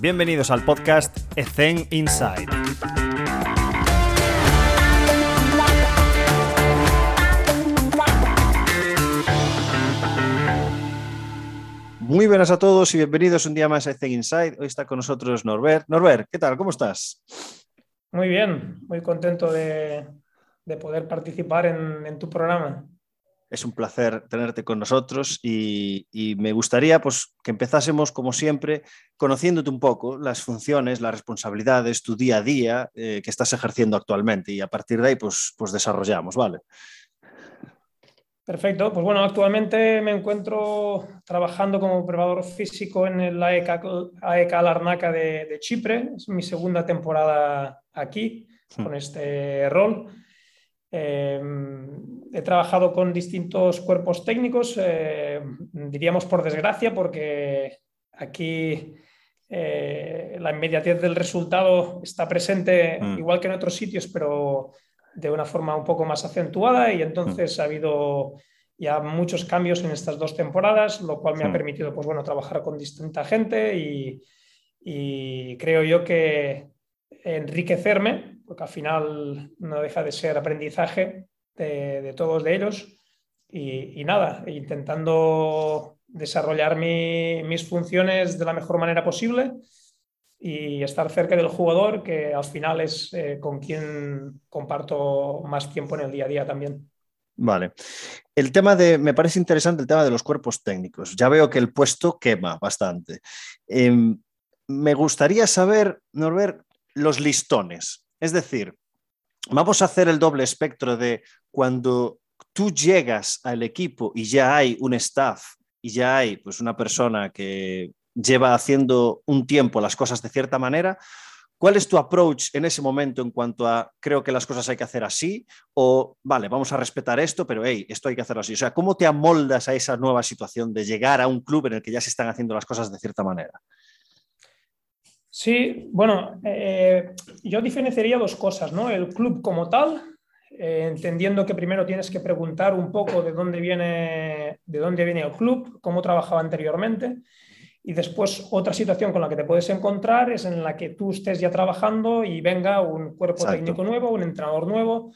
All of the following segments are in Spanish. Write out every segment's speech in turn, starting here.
Bienvenidos al podcast Ethen Inside. Muy buenas a todos y bienvenidos un día más a Ethen Inside. Hoy está con nosotros Norbert. Norbert, ¿qué tal? ¿Cómo estás? Muy bien, muy contento de, poder participar en tu programa es un placer tenerte con nosotros y, me gustaría pues, que empezásemos, como siempre, conociéndote un poco las funciones, las responsabilidades, tu día a día eh, que estás ejerciendo actualmente y a partir de ahí pues, pues desarrollamos, ¿vale? Perfecto, pues bueno, actualmente me encuentro trabajando como preparador físico en el AEK, AEK Larnaca de, de Chipre, es mi segunda temporada aquí hmm. con este rol. Eh, he trabajado con distintos cuerpos técnicos, eh, diríamos por desgracia, porque aquí eh, la inmediatez del resultado está presente mm. igual que en otros sitios, pero de una forma un poco más acentuada y entonces mm. ha habido ya muchos cambios en estas dos temporadas, lo cual me ha mm. permitido pues, bueno, trabajar con distinta gente y, y creo yo que enriquecerme porque al final no deja de ser aprendizaje de, todos de ellos. Y, nada, intentando desarrollar mis funciones de la mejor manera posible y estar cerca del jugador, que al final es eh, con quien comparto más tiempo en el día a día también. Vale. El tema de, me parece interesante el tema de los cuerpos técnicos. Ya veo que el puesto quema bastante. Em, me gustaría saber, Norbert, los listones. Es decir, vamos a hacer el doble espectro de cuando tú llegas al equipo y ya hay un staff y ya hay pues una persona que lleva haciendo un tiempo las cosas de cierta manera, ¿cuál es tu approach en ese momento en cuanto a creo que las cosas hay que hacer así o vale, vamos a respetar esto, pero hey, esto hay que hacerlo así? O sea, ¿cómo te amoldas a esa nueva situación de llegar a un club en el que ya se están haciendo las cosas de cierta manera? Sí, bueno, eh, yo diferenciaría dos cosas, ¿no? El club como tal, eh, entendiendo que primero tienes que preguntar un poco de dónde viene, de dónde viene el club, cómo trabajaba anteriormente, y después otra situación con la que te puedes encontrar es en la que tú estés ya trabajando y venga un cuerpo técnico nuevo, un entrenador nuevo,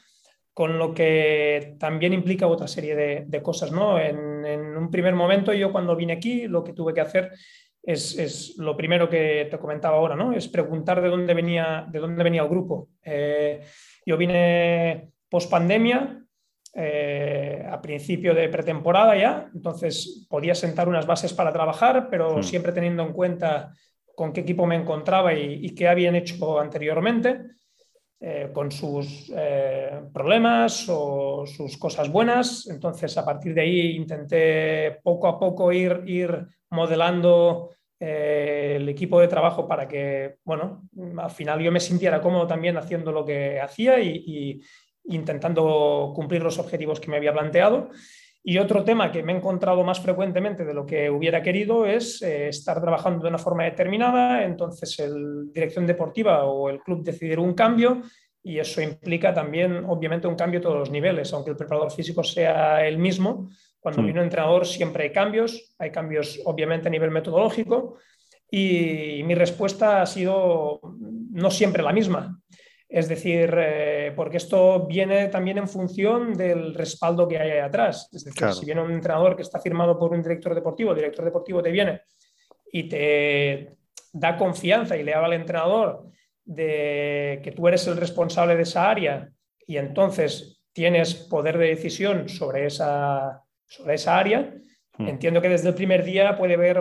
con lo que también implica otra serie de, cosas, ¿no? En, en un primer momento yo cuando vine aquí lo que tuve que hacer es, lo primero que te comentaba ahora, ¿no? Es preguntar de dónde venía, de dónde venía el grupo. Eh, yo vine post pandemia, eh, a principio de pretemporada ya, entonces podía sentar unas bases para trabajar, pero hmm. siempre teniendo en cuenta con qué equipo me encontraba y, qué habían hecho anteriormente, eh, con sus problemas o sus cosas buenas. Entonces, a partir de ahí intenté poco a poco ir, ir modelando eh, el equipo de trabajo para que, bueno, al final yo me sintiera cómodo también haciendo lo que hacía y, intentando cumplir los objetivos que me había planteado. Y otro tema que me he encontrado más frecuentemente de lo que hubiera querido es eh, estar trabajando de una forma determinada, entonces el dirección deportiva o el club decidir un cambio y eso implica también, obviamente, un cambio a todos los niveles, aunque el preparador físico sea el mismo, cuando hmm. viene un entrenador siempre hay cambios, hay cambios obviamente a nivel metodológico y mi respuesta ha sido no siempre la misma. Es decir, eh, porque esto viene también en función del respaldo que hay ahí atrás. Es decir, si viene un entrenador que está firmado por un director deportivo, el director deportivo te viene y te da confianza y le habla al entrenador de que tú eres el responsable de esa área y entonces tienes poder de decisión sobre esa, sobre esa área, hmm. entiendo que desde el primer día puede haber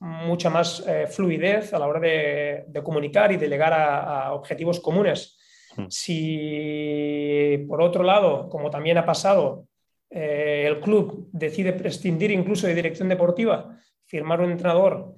mucha más eh, fluidez a la hora de, comunicar y de llegar a, objetivos comunes. Hmm. Si, por otro lado, como también ha pasado, eh, el club decide prescindir incluso de dirección deportiva, firmar un entrenador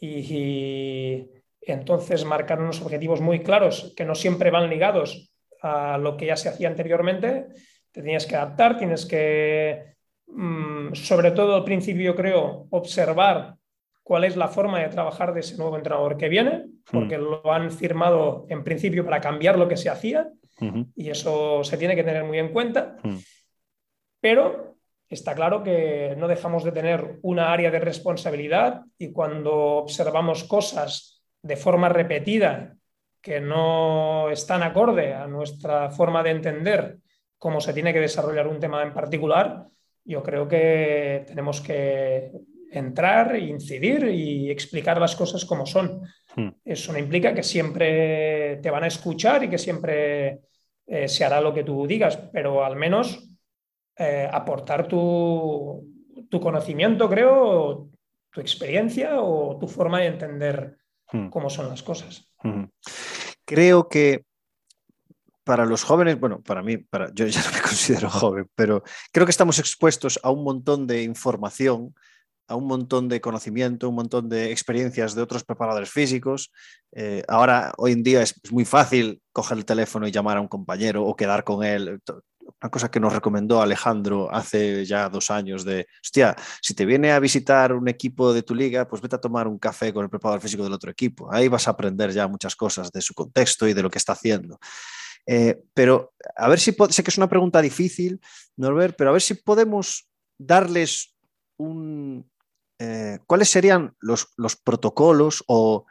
y, entonces marcar unos objetivos muy claros que no siempre van ligados a lo que ya se hacía anteriormente, te tienes que adaptar, tienes que Mm, sobre todo al principio, creo, observar cuál es la forma de trabajar de ese nuevo entrenador que viene, porque mm. lo han firmado en principio para cambiar lo que se hacía y eso se tiene que tener muy en cuenta. Mm. Pero está claro que no dejamos de tener una área de responsabilidad y cuando observamos cosas de forma repetida que no están acorde a nuestra forma de entender cómo se tiene que desarrollar un tema en particular, yo creo que tenemos que entrar, incidir y explicar las cosas como son. Hmm. Eso no implica que siempre te van a escuchar y que siempre eh, se hará lo que tú digas, pero al menos eh, aportar tu, conocimiento, creo, tu experiencia o tu forma de entender hmm. cómo son las cosas. Hmm. Creo que para los jóvenes, bueno, para mí, para, yo ya no me considero joven, pero creo que estamos expuestos a un montón de información a un montón de conocimiento, un montón de experiencias de otros preparadores físicos. Eh, ahora, hoy en día es, muy fácil coger el teléfono y llamar a un compañero o quedar con él. Una cosa que nos recomendó Alejandro hace ya dos años de, hostia, si te viene a visitar un equipo de tu liga, pues vete a tomar un café con el preparador físico del otro equipo. Ahí vas a aprender ya muchas cosas de su contexto y de lo que está haciendo. Eh, pero a ver si, sé que es una pregunta difícil, Norbert, pero a ver si podemos darles un, eh, ¿cuáles serían los, protocolos o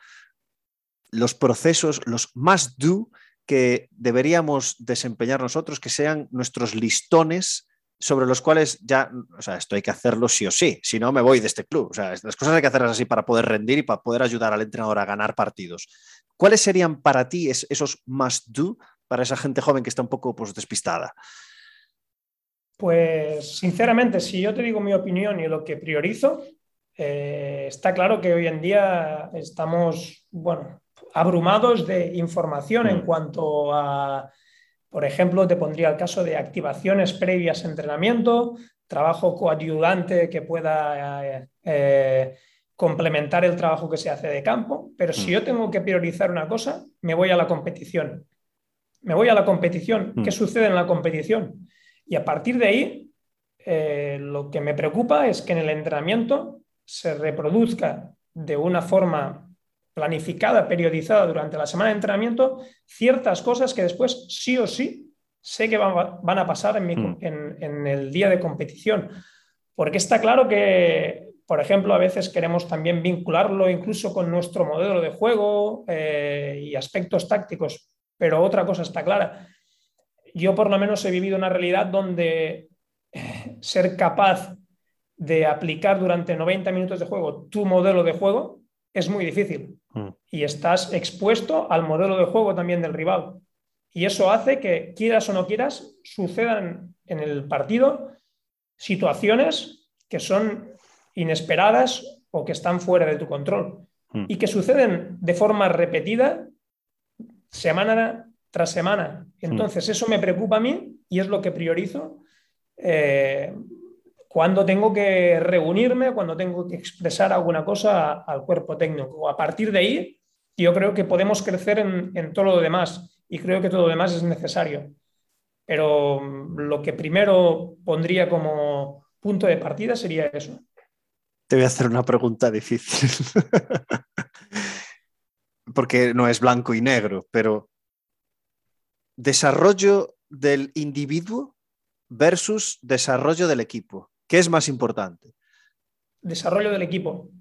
los procesos, los más do que deberíamos desempeñar nosotros, que sean nuestros listones sobre los cuales ya, o sea, esto hay que hacerlo sí o sí, si no me voy de este club. O sea, las cosas hay que hacerlas así para poder rendir y para poder ayudar al entrenador a ganar partidos. ¿Cuáles serían para ti esos must do para esa gente joven que está un poco pues, despistada? Pues sinceramente, si yo te digo mi opinión y lo que priorizo, eh, está claro que hoy en día estamos, bueno, abrumados de información en mm. cuanto a, por ejemplo, te pondría el caso de activaciones previas a entrenamiento, trabajo coayudante que pueda eh, eh, complementar el trabajo que se hace de campo, pero si mm. yo tengo que priorizar una cosa, me voy a la competición. Me voy a la competición. ¿Qué mm. sucede en la competición? Y a partir de ahí, lo que me preocupa es que en el entrenamiento se reproduzca de una forma planificada, periodizada durante la semana de entrenamiento, ciertas cosas que después sí o sí sé que van, a pasar mm. en, el día de competición. Porque está claro que, por ejemplo, a veces queremos también vincularlo incluso con nuestro modelo de juego eh, y aspectos tácticos, pero otra cosa está clara. Yo por lo menos he vivido una realidad donde eh, ser capaz de aplicar durante 90 minutos de juego tu modelo de juego es muy difícil. Mm. Y estás expuesto al modelo de juego también del rival. Y eso hace que, quieras o no quieras, sucedan en el partido situaciones que son inesperadas o que están fuera de tu control. Mm. Y que suceden de forma repetida, semana tras semana. Mm. Entonces, eso me preocupa a mí y es lo que priorizo. Eh, cuando tengo que reunirme, cuando tengo que expresar alguna cosa al cuerpo técnico. A partir de ahí, yo creo que podemos crecer en, todo lo demás y creo que todo lo demás es necesario. Pero mm, lo que primero pondría como punto de partida sería eso. Te voy a hacer una pregunta difícil, porque no es blanco y negro, pero desarrollo del individuo versus desarrollo del equipo. ¿Qué es más importante? Desarrollo del equipo.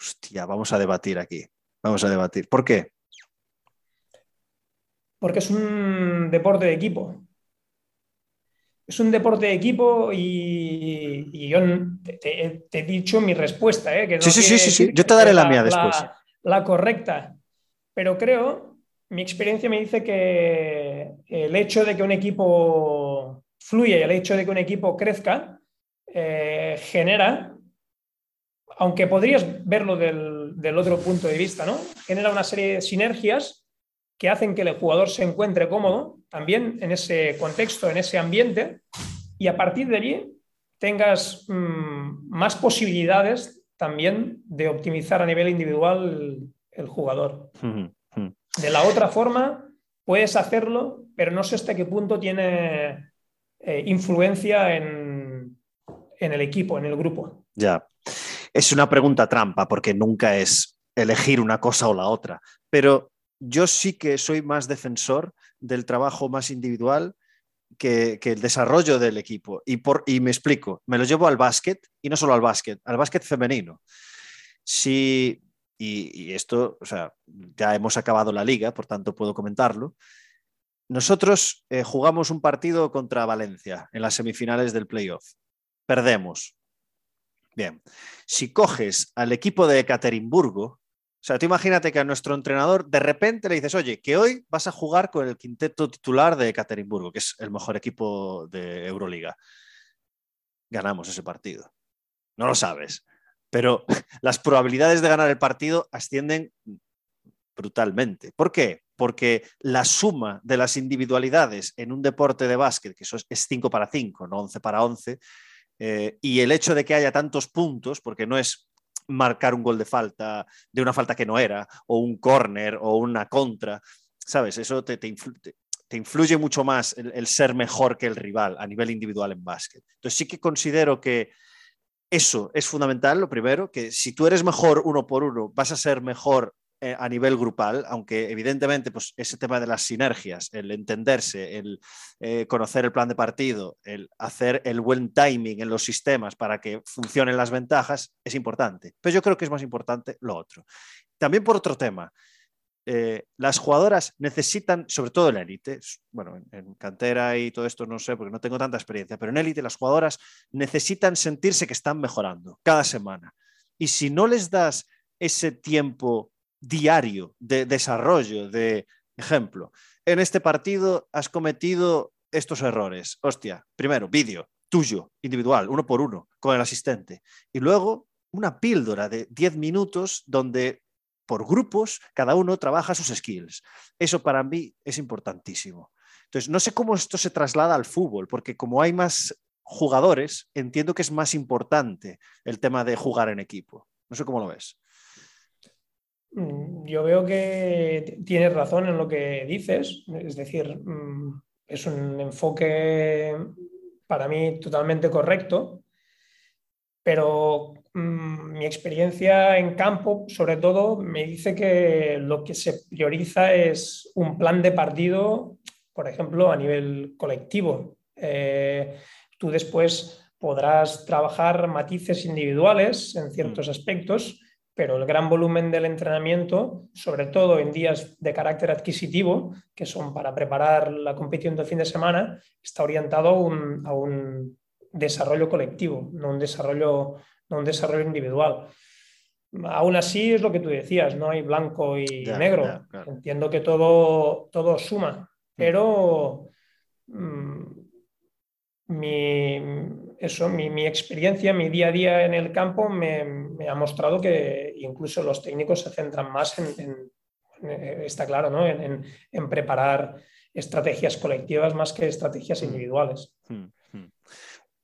Hostia, vamos a debatir aquí. Vamos a debatir. ¿Por qué? Porque es un deporte de equipo. Es un deporte de equipo y, yo te, he dicho mi respuesta. ¿eh? sí, sí, sí, sí, Yo te daré la, mía después. la correcta. Pero creo, mi experiencia me dice que el hecho de que un equipo fluya y el hecho de que un equipo crezca eh, genera, aunque podrías verlo del, otro punto de vista, ¿no? Genera una serie de sinergias que hacen que el jugador se encuentre cómodo también en ese contexto, en ese ambiente, y a partir de allí tengas mm, más posibilidades también de optimizar a nivel individual el, jugador. De la otra forma, puedes hacerlo, pero no sé hasta qué punto tiene eh, influencia en, en el equipo, en el grupo. Ya. Es una pregunta trampa porque nunca es elegir una cosa o la otra, pero yo sí que soy más defensor del trabajo más individual que, el desarrollo del equipo. Y, por, y me explico, me lo llevo al básquet y no solo al básquet, al básquet femenino. Si y, esto, o sea, ya hemos acabado la liga, por tanto puedo comentarlo. Nosotros eh, jugamos un partido contra Valencia en las semifinales del playoff. Perdemos. Bien, si coges al equipo de Ekaterimburgo, o sea, tú imagínate que a nuestro entrenador de repente le dices, oye, que hoy vas a jugar con el quinteto titular de Ekaterimburgo, que es el mejor equipo de Euroliga. Ganamos ese partido. No lo sabes pero las probabilidades de ganar el partido ascienden brutalmente. ¿Por qué? Porque la suma de las individualidades en un deporte de básquet, que eso es 5 para 5, no 11 para 11, eh, y el hecho de que haya tantos puntos, porque no es marcar un gol de falta, de una falta que no era, o un córner, o una contra, ¿sabes? Eso te, influye mucho más el, ser mejor que el rival a nivel individual en básquet. Entonces sí que considero que eso es fundamental, lo primero, que si tú eres mejor uno por uno, vas a ser mejor a nivel grupal, aunque evidentemente pues, ese tema de las sinergias, el entenderse, el eh, conocer el plan de partido, el hacer el buen timing en los sistemas para que funcionen las ventajas, es importante. Pero yo creo que es más importante lo otro. También por otro tema, eh, las jugadoras necesitan, sobre todo en élite, bueno, en, cantera y todo esto no sé porque no tengo tanta experiencia, pero en élite las jugadoras necesitan sentirse que están mejorando cada semana. Y si no les das ese tiempo diario de desarrollo, de ejemplo, en este partido has cometido estos errores. Hostia, primero, vídeo tuyo, individual, uno por uno, con el asistente. Y luego una píldora de 10 minutos donde por grupos, cada uno trabaja sus skills. Eso para mí es importantísimo. Entonces, no sé cómo esto se traslada al fútbol, porque como hay más jugadores, entiendo que es más importante el tema de jugar en equipo. No sé cómo lo ves. Mm, yo veo que tienes razón en lo que dices, es decir, mm, es un enfoque para mí totalmente correcto, pero Mm, mi experiencia en campo, sobre todo, me dice que lo que se prioriza es un plan de partido, por ejemplo, a nivel colectivo. Eh, tú después podrás trabajar matices individuales en ciertos aspectos, pero el gran volumen del entrenamiento, sobre todo en días de carácter adquisitivo, que son para preparar la competición del fin de semana, está orientado a un desarrollo colectivo, no un desarrollo no un desarrollo individual. Aún así es lo que tú decías, no hay blanco y negro. Entiendo que todo, todo suma, mm. pero mm, mi, eso, mi, experiencia, mi día a día en el campo me, ha mostrado que incluso los técnicos se centran más en, está claro, ¿no? en, preparar estrategias colectivas más que estrategias mm. individuales.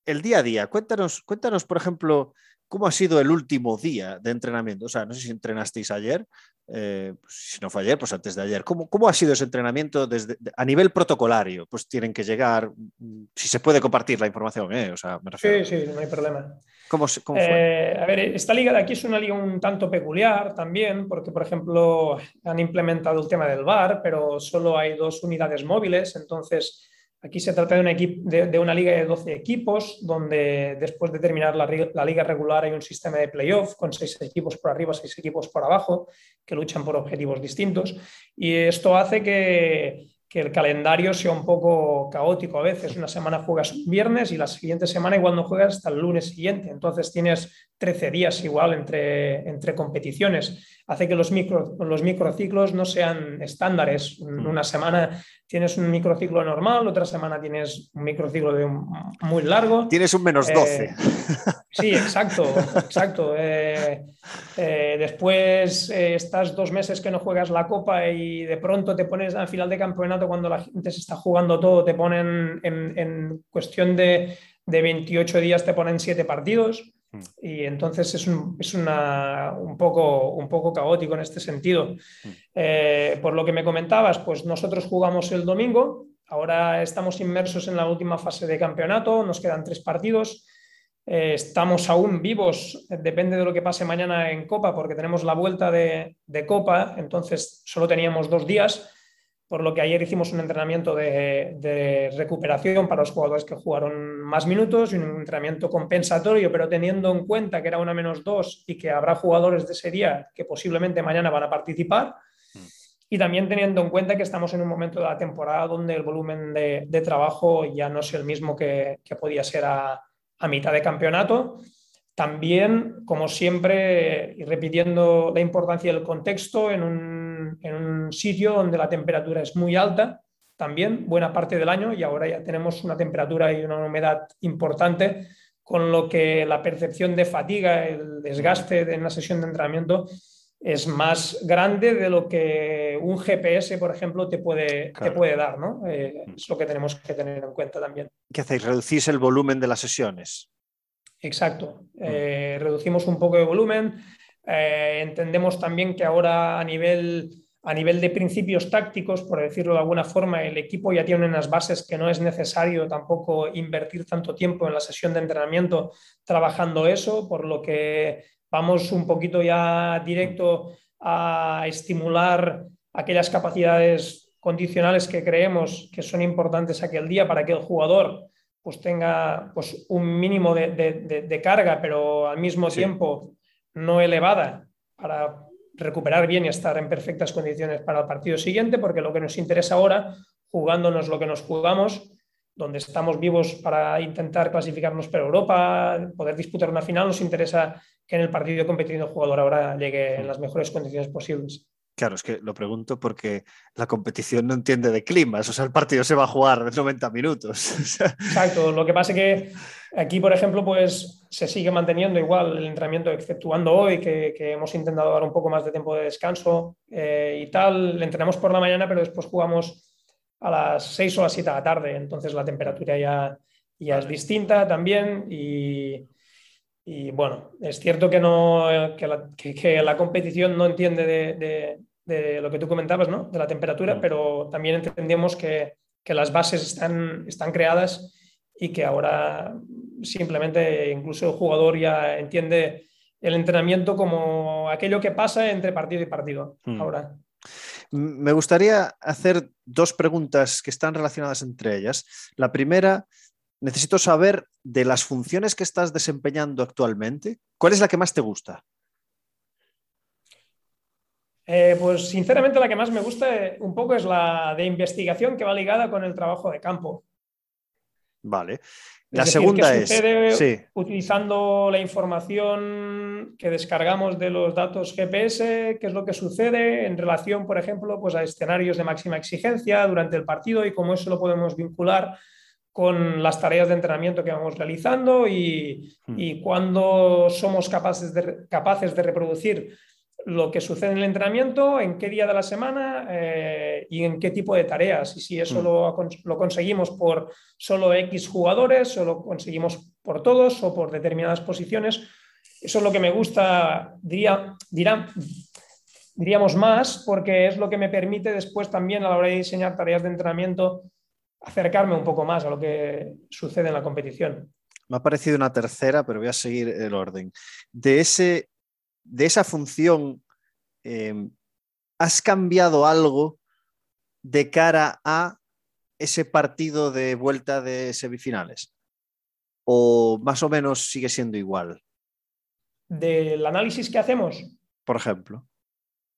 El día a día, cuéntanos, cuéntanos por ejemplo, ¿Cómo ha sido el último día de entrenamiento? O sea, no sé si entrenasteis ayer, eh, pues, si no fue ayer, pues antes de ayer. ¿Cómo, cómo ha sido ese entrenamiento desde, a nivel protocolario? Pues tienen que llegar, mm, si se puede compartir la información, ¿eh? O sea, me refiero. Sí, sí, no hay problema. ¿Cómo, cómo fue? Eh, a ver, esta liga de aquí es una liga un tanto peculiar también, porque, por ejemplo, han implementado el tema del VAR, pero solo hay dos unidades móviles, entonces Aquí se trata de una, liga de 12 equipos, donde después de terminar la, la, liga regular hay un sistema de playoff con seis equipos por arriba, seis equipos por abajo, que luchan por objetivos distintos. Y esto hace que, que el calendario sea un poco caótico a veces. Una semana juegas un viernes y la siguiente semana igual no juegas hasta el lunes siguiente. Entonces tienes 13 días igual entre, entre competiciones. Hace que los, micro, los microciclos no sean estándares. Mm. Una semana tienes un microciclo normal, otra semana tienes un microciclo de muy largo. Tienes un menos 12. Eh, sí, exacto, exacto. Eh, eh, después estás dos meses que no juegas la copa y de pronto te pones al final de campeonato cuando la gente se está jugando todo, te ponen en, cuestión de, de 28 días, te ponen siete partidos. Mm. Y entonces es, un, poco, un poco caótico en este sentido. Mm. Eh, por lo que me comentabas, pues nosotros jugamos el domingo, ahora estamos inmersos en la última fase de campeonato, nos quedan tres partidos. Eh, estamos aún vivos, depende de lo que pase mañana en Copa, porque tenemos la vuelta de, Copa, entonces solo teníamos dos días, por lo que ayer hicimos un entrenamiento de, de recuperación para los jugadores que jugaron más minutos y un entrenamiento compensatorio, pero teniendo en cuenta que era una menos dos y que habrá jugadores de ese día que posiblemente mañana van a participar. Y también teniendo en cuenta que estamos en un momento de la temporada donde el volumen de, trabajo ya no es el mismo que, podía ser a, a mitad de campeonato. También, como siempre, y repitiendo la importancia del contexto, en un, en un sitio donde la temperatura es muy alta, también buena parte del año y ahora ya tenemos una temperatura y una humedad importante, con lo que la percepción de fatiga, el desgaste de una sesión de entrenamiento es más grande de lo que un GPS, por ejemplo, te puede, te puede dar. ¿no? Eh, es lo que tenemos que tener en cuenta también. ¿Qué hacéis? ¿Reducís el volumen de las sesiones? Exacto. Eh, reducimos un poco de volumen. Eh, entendemos también que ahora a nivel a nivel de principios tácticos, por decirlo de alguna forma, el equipo ya tiene unas bases que no es necesario tampoco invertir tanto tiempo en la sesión de entrenamiento trabajando eso, por lo que vamos un poquito ya directo a estimular aquellas capacidades condicionales que creemos que son importantes aquel día para que el jugador pues tenga pues, un mínimo de, carga, pero al mismo tiempo no elevada para recuperar bien y estar en perfectas condiciones para el partido siguiente, porque lo que nos interesa ahora, jugándonos lo que nos jugamos, donde estamos vivos para intentar clasificarnos para Europa, poder disputar una final, nos interesa que en el partido competitivo el jugador ahora llegue en las mejores condiciones posibles. Claro, es que lo pregunto porque la competición no entiende de climas, o sea, el partido se va a jugar de 90 minutos. Exacto, lo que pasa es que aquí, por ejemplo, pues se sigue manteniendo igual el entrenamiento, exceptuando hoy, que, hemos intentado dar un poco más de tiempo de descanso eh, y tal, le entrenamos por la mañana, pero después jugamos a las 6 o las 7 de la tarde, entonces la temperatura ya, ya es distinta también y, y bueno, es cierto que, no, que, la, competición no entiende de, lo que tú comentabas, ¿no? de la temperatura, pero también entendemos que, las bases están, están creadas y que ahora simplemente incluso el jugador ya entiende el entrenamiento como aquello que pasa entre partido y partido. Hmm. Ahora. Me gustaría hacer dos preguntas que están relacionadas entre ellas. La primera necesito saber de las funciones que estás desempeñando actualmente, ¿cuál es la que más te gusta? Eh, pues sinceramente la que más me gusta eh, un poco es la de investigación que va ligada con el trabajo de campo. Vale. La segunda es utilizando la información que descargamos de los datos GPS, qué es lo que sucede en relación, por ejemplo, pues a escenarios de máxima exigencia durante el partido y cómo eso lo podemos vincular con las tareas de entrenamiento que vamos realizando y, hmm. y cuando somos capaces de, capaces de reproducir lo que sucede en el entrenamiento, en qué día de la semana eh, y en qué tipo de tareas. Y si eso hmm. lo, lo, conseguimos por solo X jugadores o lo conseguimos por todos o por determinadas posiciones. Eso es lo que me gusta, diría, diríamos más, porque es lo que me permite después también a la hora de diseñar tareas de entrenamiento acercarme un poco más a lo que sucede en la competición. Me ha parecido una tercera, pero voy a seguir el orden. De, ese, de esa función, em, ¿has cambiado algo de cara a ese partido de vuelta de semifinales? ¿O más o menos sigue siendo igual? ¿Del análisis que hacemos? Por ejemplo.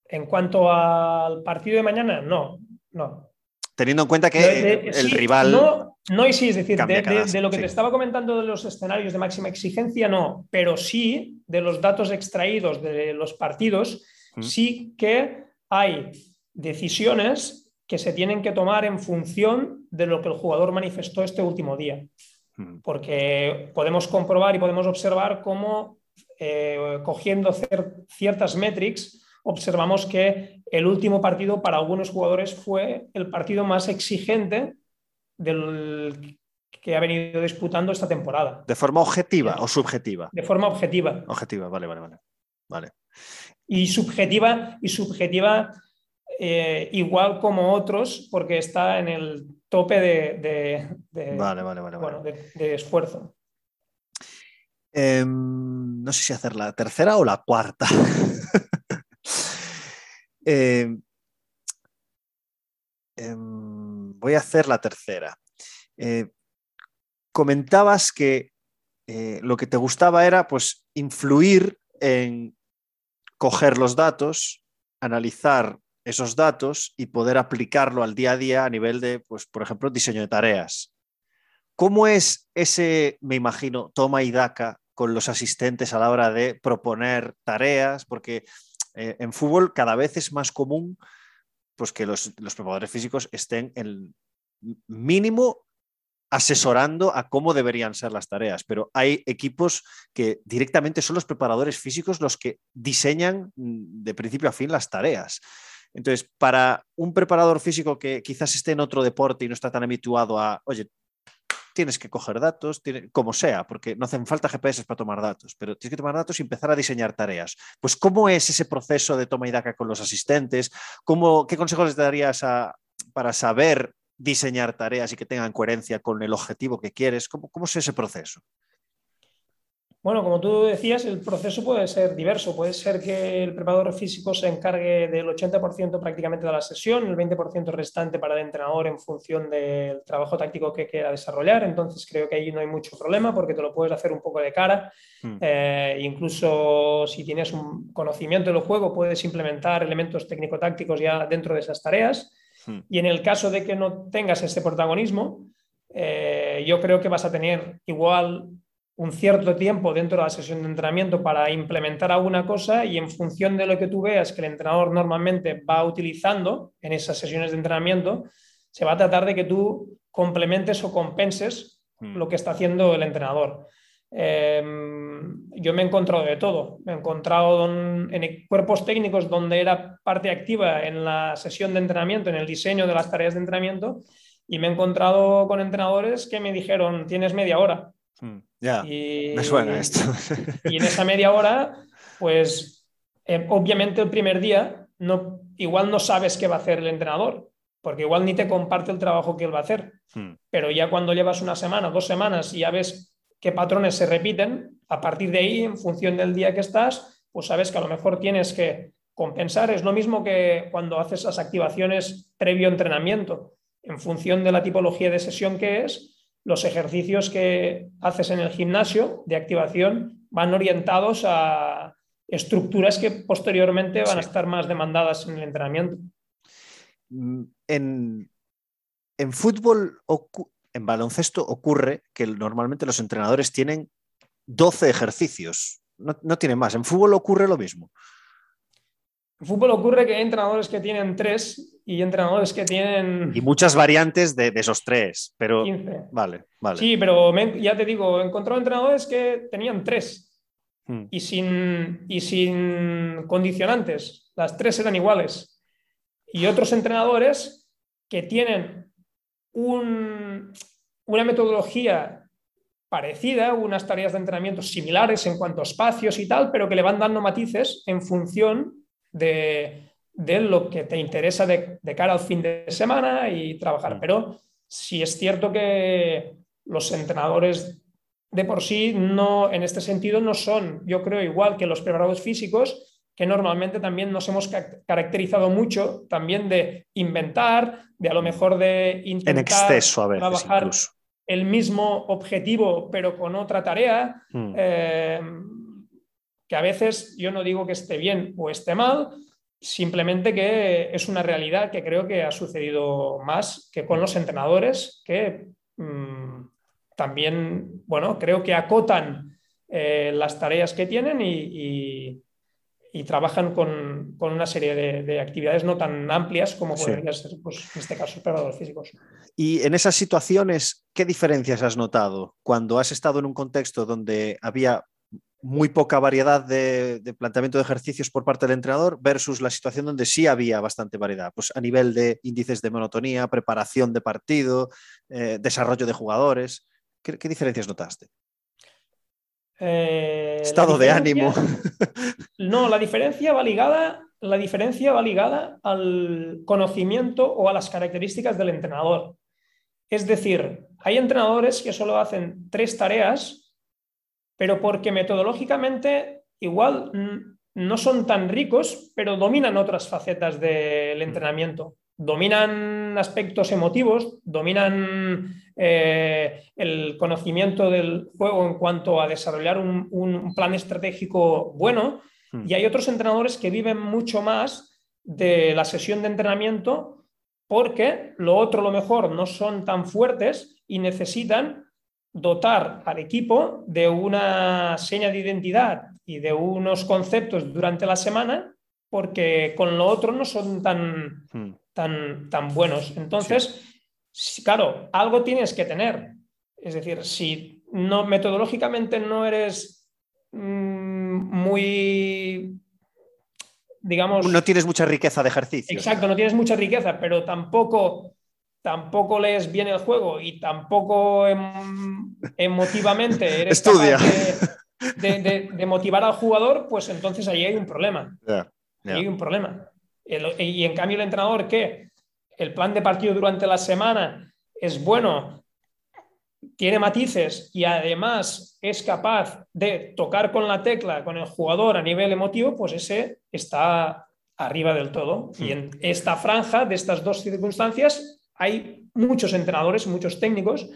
En cuanto al partido de mañana, no, no teniendo en cuenta que el rival. No, no y sí, es decir, de, lo que te estaba comentando de los escenarios de máxima exigencia, no, pero sí de los datos extraídos de los partidos, mm. sí que hay decisiones que se tienen que tomar en función de lo que el jugador manifestó este último día. Mm. Porque podemos comprobar y podemos observar cómo, eh, cogiendo ciertas métricas, observamos que el último partido para algunos jugadores fue el partido más exigente del que ha venido disputando esta temporada. ¿De forma objetiva o subjetiva? De forma objetiva. Objetiva, vale, vale, vale. vale. Y subjetiva, y subjetiva eh, igual como otros, porque está en el tope de, de, esfuerzo. Em, no sé si hacer la tercera o la cuarta. Eh, em, voy a hacer la tercera. Eh, comentabas que eh, lo que te gustaba era pues influir en coger los datos, analizar esos datos y poder aplicarlo al día a día a nivel de, pues, por ejemplo, diseño de tareas. ¿Cómo es ese, me imagino, toma y daca con los asistentes a la hora de proponer tareas? Porque eh, en fútbol cada vez es más común pues, que los, preparadores físicos estén en mínimo asesorando a cómo deberían ser las tareas, pero hay equipos que directamente son los preparadores físicos los que diseñan mm, de principio a fin las tareas. Entonces, para un preparador físico que quizás esté en otro deporte y no está tan habituado a, oye, tienes que coger datos, como sea, porque no hacen falta GPS para tomar datos, pero tienes que tomar datos y empezar a diseñar tareas. Pues, ¿cómo es ese proceso de toma y daca con los asistentes? ¿Cómo, ¿Qué consejos les darías para saber diseñar tareas y que tengan coherencia con el objetivo que quieres? ¿Cómo, cómo es ese proceso? Bueno, como tú decías, el proceso puede ser diverso. Puede ser que el preparador físico se encargue del 80% prácticamente de la sesión, el 20% restante para el entrenador en función del trabajo táctico que quiera desarrollar. Entonces creo que ahí no hay mucho problema porque te lo puedes hacer un poco de cara. Eh, incluso si tienes un conocimiento del juego, puedes implementar elementos técnico-tácticos ya dentro de esas tareas. Hmm. Y en el caso de que no tengas ese protagonismo, eh, yo creo que vas a tener igual un cierto tiempo dentro de la sesión de entrenamiento para implementar alguna cosa y en función de lo que tú veas que el entrenador normalmente va utilizando en esas sesiones de entrenamiento, se va a tratar de que tú complementes o compenses hmm. lo que está haciendo el entrenador. Em, yo me he encontrado de todo. Me he encontrado en cuerpos técnicos donde era parte activa en la sesión de entrenamiento, en el diseño de las tareas de entrenamiento, y me he encontrado con entrenadores que me dijeron, tienes media hora Hmm, ya, me suena esto. Y en esa media hora, pues eh, obviamente el primer día no, igual no sabes qué va a hacer el entrenador, porque igual ni te comparte el trabajo que él va a hacer. Hmm. Pero ya cuando llevas una semana, dos semanas y ya ves qué patrones se repiten, a partir de ahí, en función del día que estás, pues sabes que a lo mejor tienes que compensar. Es lo mismo que cuando haces las activaciones previo entrenamiento. En función de la tipología de sesión que es, los ejercicios que haces en el gimnasio de activación van orientados a estructuras que posteriormente van a estar más demandadas en el entrenamiento. Mm, en, en fútbol, en baloncesto ocurre que normalmente los entrenadores tienen 12 ejercicios, no, no tienen más. En fútbol ocurre lo mismo. En fútbol ocurre que hay entrenadores que tienen tres y entrenadores que tienen. Y muchas variantes de, esos tres, pero. Vale, vale. Sí, pero ya te digo, he encontrado entrenadores que tenían tres hmm. y, sin, y sin condicionantes. Las tres eran iguales. Y otros entrenadores que tienen un, una metodología parecida, unas tareas de entrenamiento similares en cuanto a espacios y tal, pero que le van dando matices en función de, lo que te interesa de, cara al fin de semana y trabajar. Mm. Pero sí es cierto que los entrenadores de por sí no, en este sentido no son, yo creo, igual que los preparadores físicos, que normalmente también nos hemos caracterizado mucho también de inventar, de a lo mejor de intentar en exceso a veces trabajar el mismo objetivo pero con otra tarea. Mm. Eh, que a veces yo no digo que esté bien o esté mal, simplemente que es una realidad que creo que ha sucedido más que con los entrenadores, que mm, también, bueno, creo que acotan eh, las tareas que tienen y, trabajan con, una serie de, actividades no tan amplias como podrían ser, pues, en este caso, preparadores físicos. Y en esas situaciones, ¿qué diferencias has notado cuando has estado en un contexto donde había muy poca variedad de, planteamiento de ejercicios por parte del entrenador versus la situación donde sí había bastante variedad, pues a nivel de índices de monotonía, preparación de partido, eh, desarrollo de jugadores. ¿Qué, diferencias notaste? Eh, Estado de ánimo. no, la diferencia va ligada, la diferencia va ligada al conocimiento o a las características del entrenador. Es decir, hay entrenadores que solo hacen tres tareas pero porque metodológicamente igual no son tan ricos, pero dominan otras facetas del mm. entrenamiento. dominan aspectos emotivos, dominan eh, el conocimiento del juego en cuanto a desarrollar un, plan estratégico bueno, hmm. y hay otros entrenadores que viven mucho más de la sesión de entrenamiento porque lo otro, lo mejor, no son tan fuertes y necesitan dotar al equipo de una seña de identidad y de unos conceptos durante la semana porque con lo otro no son tan, hmm. tan, tan buenos. Entonces, claro, algo tienes que tener. Es decir, si no, metodológicamente no eres mm, muy, digamos... No tienes mucha riqueza de ejercicio. Exacto, no tienes mucha riqueza, pero tampoco tampoco lees bien el juego y tampoco em, emotivamente eres Estudia. de, motivar al jugador, pues entonces ahí hay un problema. Hay un problema. y en cambio el entrenador que el plan de partido durante la semana es bueno, tiene matices y además es capaz de tocar con la tecla con el jugador a nivel emotivo, pues ese está arriba del todo. Y en esta franja de estas dos circunstancias hay muchos entrenadores, muchos técnicos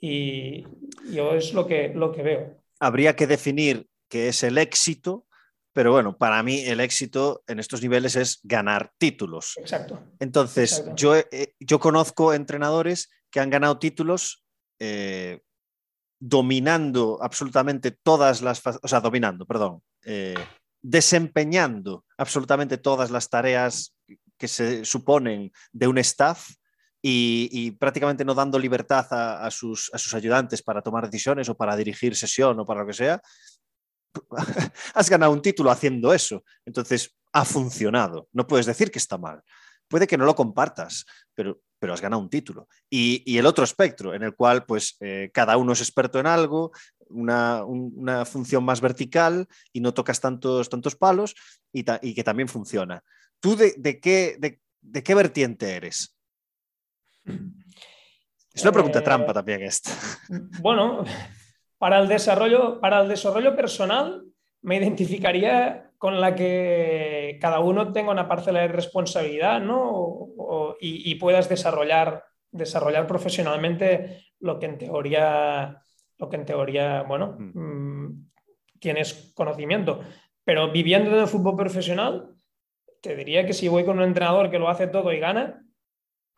y yo es lo que, lo que veo. Habría que definir qué es el éxito pero bueno, para mí el éxito en estos niveles es ganar títulos. Exacto. Entonces, Yo, yo conozco entrenadores que han ganado títulos eh, dominando absolutamente todas las, o sea, dominando, perdón, eh, desempeñando absolutamente todas las tareas que se suponen de un staff y, prácticamente no dando libertad a, sus, ayudantes para tomar decisiones o para dirigir sesión o para lo que sea, has ganado un título haciendo eso. Entonces, ha funcionado. No puedes decir que está mal. Puede que no lo compartas, pero, pero has ganado un título. Y, el otro espectro, en el cual pues, eh, cada uno es experto en algo, una, función más vertical y no tocas tantos, tantos palos y, que también funciona. ¿Tú de, qué, de, qué vertiente eres? Es una pregunta trampa eh, también esta. Bueno, para el desarrollo, para el desarrollo personal, me identificaría con la que cada uno tenga una parcela de responsabilidad ¿no? y, puedas desarrollar, desarrollar profesionalmente lo que en teoría, lo que en teoría bueno, mm. Mm, tienes conocimiento. Pero viviendo en el fútbol profesional, te diría que si voy con un entrenador que lo hace todo y gana,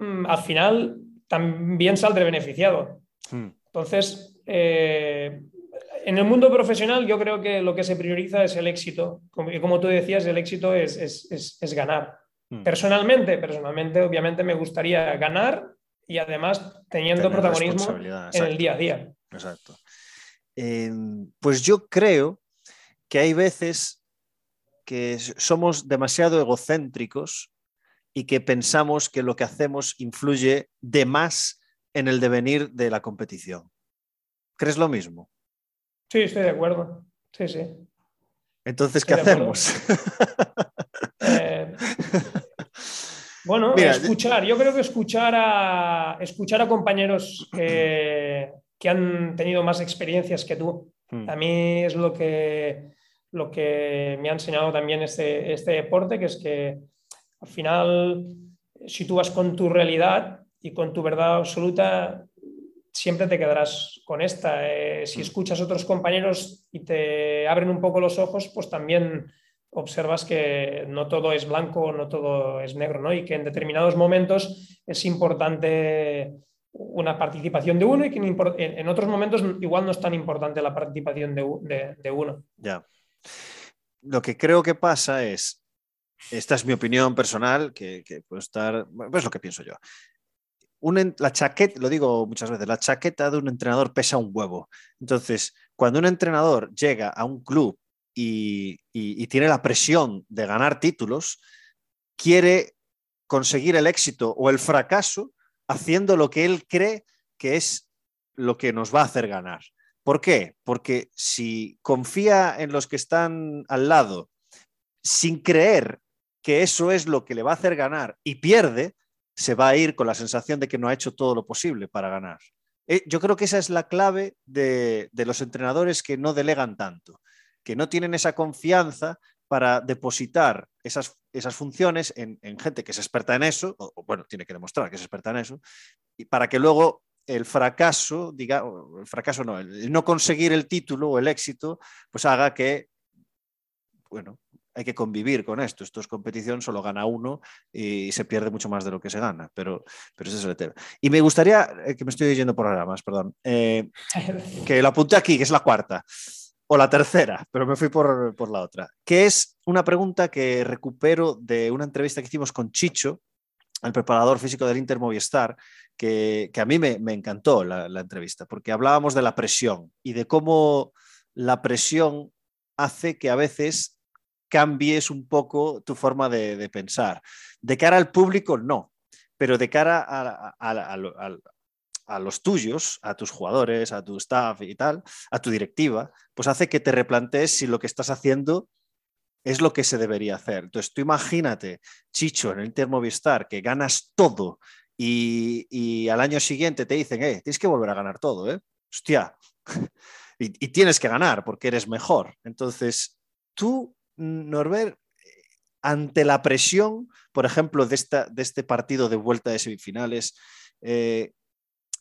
al final también saldré beneficiado. Entonces, eh, en el mundo profesional yo creo que lo que se prioriza es el éxito. Como, como tú decías, el éxito es, es, ganar. Hmm. Personalmente, personalmente, obviamente me gustaría ganar y además teniendo protagonismo en el día a día. Exacto. Em, pues yo creo que hay veces que somos demasiado egocéntricos y que pensamos que lo que hacemos influye de más en el devenir de la competición. ¿Crees lo mismo? Sí, estoy de acuerdo. Sí, sí. Entonces, ¿qué hacemos? Eh, bueno, escuchar. Yo creo que escuchar a, escuchar a compañeros que, han tenido más experiencias que tú. Hmm. A mí es lo que, lo que me ha enseñado también este, este deporte, que es que al final, si tú vas con tu realidad y con tu verdad absoluta, siempre te quedarás con esta. Eh, si mm. escuchas a otros compañeros y te abren un poco los ojos, pues también observas que no todo es blanco, no todo es negro, ¿no? Y que en determinados momentos es importante una participación de uno y que en, otros momentos igual no es tan importante la participación de, uno. Ya. Lo que creo que pasa es, esta es mi opinión personal, que, puede estar, pues lo que pienso yo la chaqueta, lo digo muchas veces, la chaqueta de un entrenador pesa un huevo. Entonces, cuando un entrenador llega a un club y, tiene la presión de ganar títulos, quiere conseguir el éxito o el fracaso haciendo lo que él cree que es lo que nos va a hacer ganar. ¿Por qué? Porque si confía en los que están al lado sin creer que eso es lo que le va a hacer ganar y pierde, se va a ir con la sensación de que no ha hecho todo lo posible para ganar. Eh, yo creo que esa es la clave de, los entrenadores que no delegan tanto, que no tienen esa confianza para depositar esas, esas funciones en, gente que es experta en eso, o, bueno, tiene que demostrar que es experta en eso, y para que luego el fracaso, diga, el fracaso no, el no conseguir el título o el éxito, pues haga que, bueno, hay que convivir con esto. Esto es competición, solo gana uno y se pierde mucho más de lo que se gana, pero, pero ese es el tema. Y me gustaría, eh, que me estoy yendo por ahora más, perdón, eh, que lo apunté aquí, que es la cuarta, o la tercera, pero me fui por, por, la otra, que es una pregunta que recupero de una entrevista que hicimos con Chicho, el preparador físico del Inter Movistar, que, que a mí me, me encantó la, la entrevista, porque hablábamos de la presión y de cómo la presión hace que a veces cambies un poco tu forma de, pensar. De cara al público, no, pero de cara a, los tuyos, a tus jugadores, a tu staff y tal, a tu directiva, pues hace que te replantees si lo que estás haciendo es lo que se debería hacer. Entonces, tú imagínate, Chicho, en el Inter Movistar, que ganas todo y, al año siguiente te dicen, eh, tienes que volver a ganar todo, ¿eh? Hostia. y tienes que ganar porque eres mejor. Entonces, tú Norbert, ante la presión, por ejemplo, de, esta, de este partido de vuelta de semifinales, eh,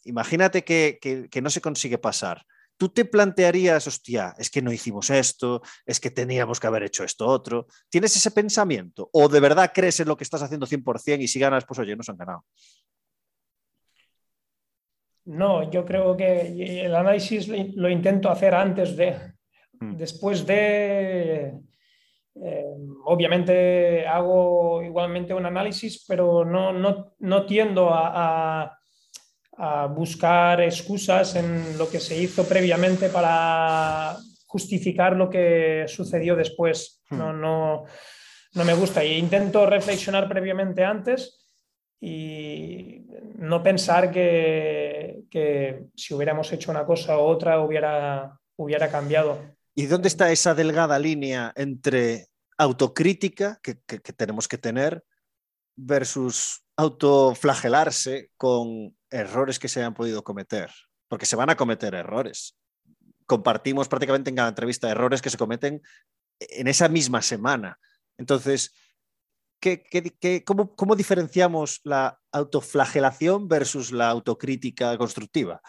imagínate que, no se consigue pasar. ¿Tú te plantearías, hostia, es que no hicimos esto, es que teníamos que haber hecho esto otro? ¿Tienes ese pensamiento? ¿O de verdad crees en lo que estás haciendo 100% y si ganas, pues oye, nos han ganado? No, yo creo que el análisis lo intento hacer antes de, hmm. después de, eh, obviamente hago igualmente un análisis, pero no, no, no tiendo a, a, buscar excusas en lo que se hizo previamente para justificar lo que sucedió después. Hmm. No, no, no me gusta. E intento reflexionar previamente antes y no pensar que, que si hubiéramos hecho una cosa u otra hubiera, hubiera cambiado. ¿Y dónde está esa delgada línea entre autocrítica que, tenemos que tener versus autoflagelarse con errores que se hayan podido cometer? Porque se van a cometer errores. Compartimos prácticamente en cada entrevista errores que se cometen en esa misma semana. Entonces, cómo, ¿cómo diferenciamos la autoflagelación versus la autocrítica constructiva?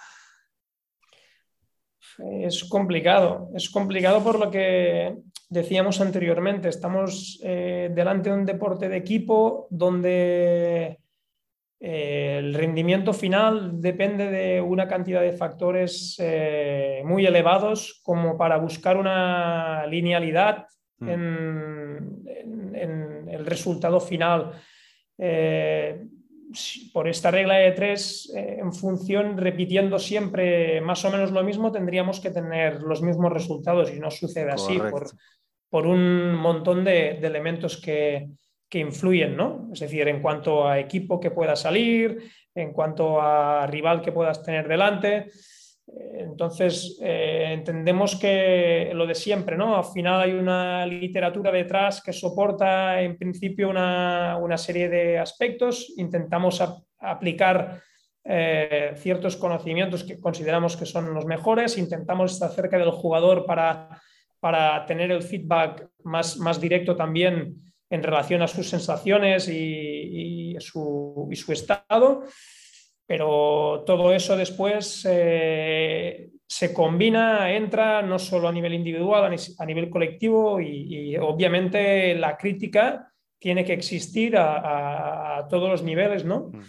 Es complicado, es complicado por lo que decíamos anteriormente, estamos eh, delante de un deporte de equipo donde eh, el rendimiento final depende de una cantidad de factores eh, muy elevados como para buscar una linealidad mm. en, el resultado final por esta regla de tres, eh, en función, repitiendo siempre más o menos lo mismo, tendríamos que tener los mismos resultados y no sucede así por, por, un montón de, elementos que, que, influyen, ¿no? Es decir, en cuanto a equipo que pueda salir, en cuanto a rival que puedas tener delante. Entonces, eh, entendemos que lo de siempre, ¿no? Al final hay una literatura detrás que soporta en principio una, serie de aspectos. Intentamos aplicar eh, ciertos conocimientos que consideramos que son los mejores. Intentamos estar cerca del jugador para, para tener el feedback más, más directo también en relación a sus sensaciones y, su, y su estado pero todo eso después eh, se combina, entra no solo a nivel individual, a nivel colectivo y, obviamente la crítica tiene que existir a, todos los niveles, ¿no? Mm.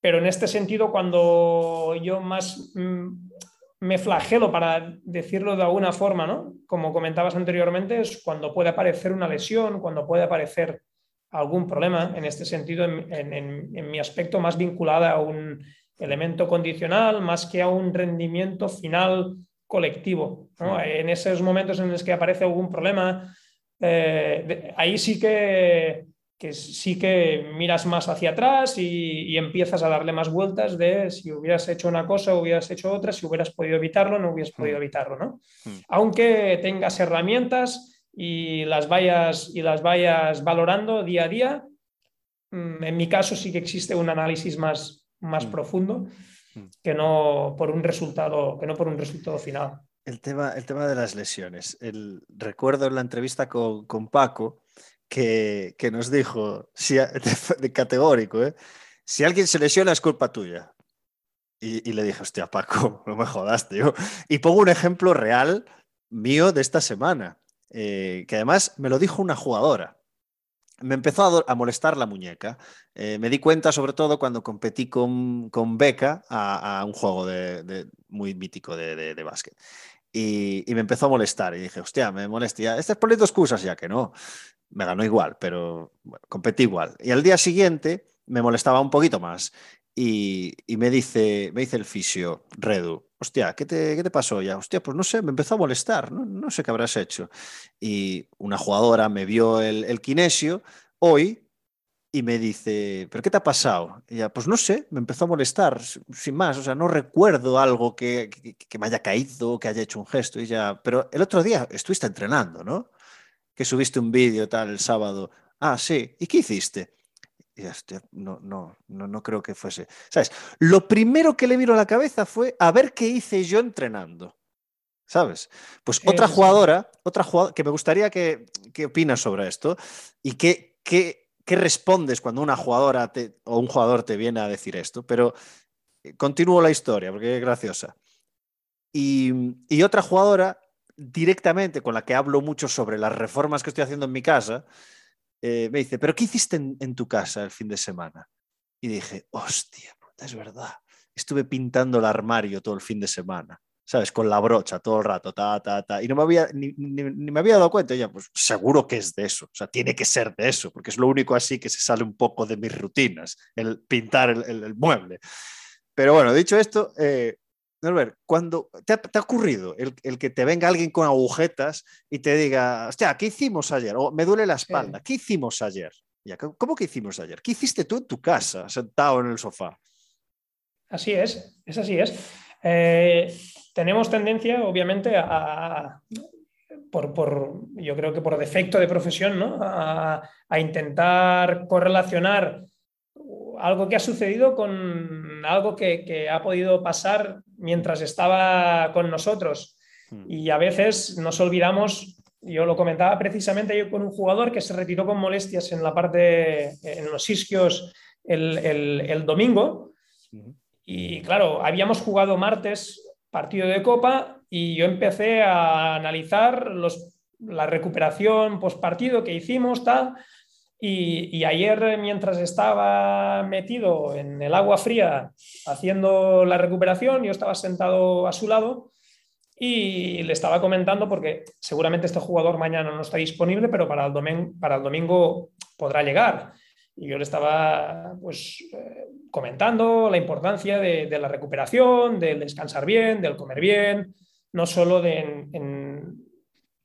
Pero en este sentido, cuando yo más mm, me flagelo, para decirlo de alguna forma, ¿no? Como comentabas anteriormente, es cuando puede aparecer una lesión, cuando puede aparecer algún problema en este sentido, en, mi aspecto más vinculada a un elemento condicional más que a un rendimiento final colectivo. En esos momentos en los que aparece algún problema, eh, ahí sí que, sí que miras más hacia atrás y, empiezas a darle más vueltas de si hubieras hecho una cosa hubieras hecho otra, si hubieras podido evitarlo no hubieras podido evitarlo. ¿no? Aunque tengas herramientas y las vayas, y las vayas valorando día a día. Mm, en mi caso sí que existe un análisis más, más mm. profundo mm. que no por un resultado que no por un resultado final. El tema, el tema de las lesiones. El, recuerdo en la entrevista con, con Paco que, que, nos dijo, si, de, de categórico, ¿eh? si alguien se lesiona es culpa tuya. Y, y, le dije, hostia, Paco, no me jodas, tío. Y pongo un ejemplo real mío de esta semana, eh, que además me lo dijo una jugadora. Me empezó a, molestar la muñeca. Eh, me di cuenta, sobre todo, cuando competí con, con Beca a, un juego de, muy mítico de, de, básquet. Y, me empezó a molestar. Y dije, hostia, me molesta. Estás poniendo excusas ya que no. Me ganó igual, pero competí igual. Y al día siguiente me molestaba un poquito más. Y, me, dice, me dice el fisio, Redu, hostia, ¿qué te, ¿qué te, pasó ya? Hostia, pues no sé, me empezó a molestar, no, no sé qué habrás hecho. Y una jugadora me vio el, el, kinesio hoy y me dice, ¿pero qué te ha pasado? Y ya, pues no sé, me empezó a molestar, sin más, o sea, no recuerdo algo que, que, que me haya caído, que haya hecho un gesto, y ya, pero el otro día estuviste entrenando, ¿no? Que subiste un vídeo tal el sábado. Ah, sí, ¿y qué hiciste? Hostia, no, no, no, no creo que fuese. ¿Sabes? Lo primero que le vino a la cabeza fue a ver qué hice yo entrenando. ¿Sabes? Pues otra jugadora, otra jugadora, que me gustaría que, que opinas sobre esto y que, que, que respondes cuando una jugadora te, o un jugador te viene a decir esto, pero eh, continúo la historia porque es graciosa. Y, y otra jugadora directamente con la que hablo mucho sobre las reformas que estoy haciendo en mi casa, eh, me dice, ¿pero qué hiciste en, tu casa el fin de semana? Y dije, hostia, puta, es verdad. Estuve pintando el armario todo el fin de semana, ¿sabes? Con la brocha todo el rato, ta, ta, ta. Y no me había, ni, me había dado cuenta. Ya, pues seguro que es de eso. O sea, tiene que ser de eso, porque es lo único así que se sale un poco de mis rutinas, el pintar el mueble. Pero bueno, dicho esto, eh, Norbert, cuando te ha, te ha ocurrido el, el, que te venga alguien con agujetas y te diga, hostia, ¿qué hicimos ayer? O me duele la espalda, ¿qué hicimos ayer? Ya, ¿Cómo que hicimos ayer? ¿Qué hiciste tú en tu casa, sentado en el sofá? Así es, es así es. Eh, tenemos tendencia, obviamente, a, por, por, yo creo que por defecto de profesión, ¿no? a, a intentar correlacionar algo que ha sucedido con algo que, que, ha podido pasar mientras estaba con nosotros. Hmm. Y a veces nos olvidamos, yo lo comentaba precisamente yo con un jugador que se retiró con molestias en la parte, en los isquios el, el, el domingo. Y claro, habíamos jugado martes partido de copa y yo empecé a analizar los, la recuperación post partido que hicimos, tal y, ayer, mientras estaba metido en el agua fría haciendo la recuperación, yo estaba sentado a su lado y le estaba comentando, porque seguramente este jugador mañana no está disponible, pero para el, domingo, para el domingo podrá llegar. Y yo le estaba pues, eh, comentando la importancia de, la recuperación, del descansar bien, del comer bien, no solo de, en,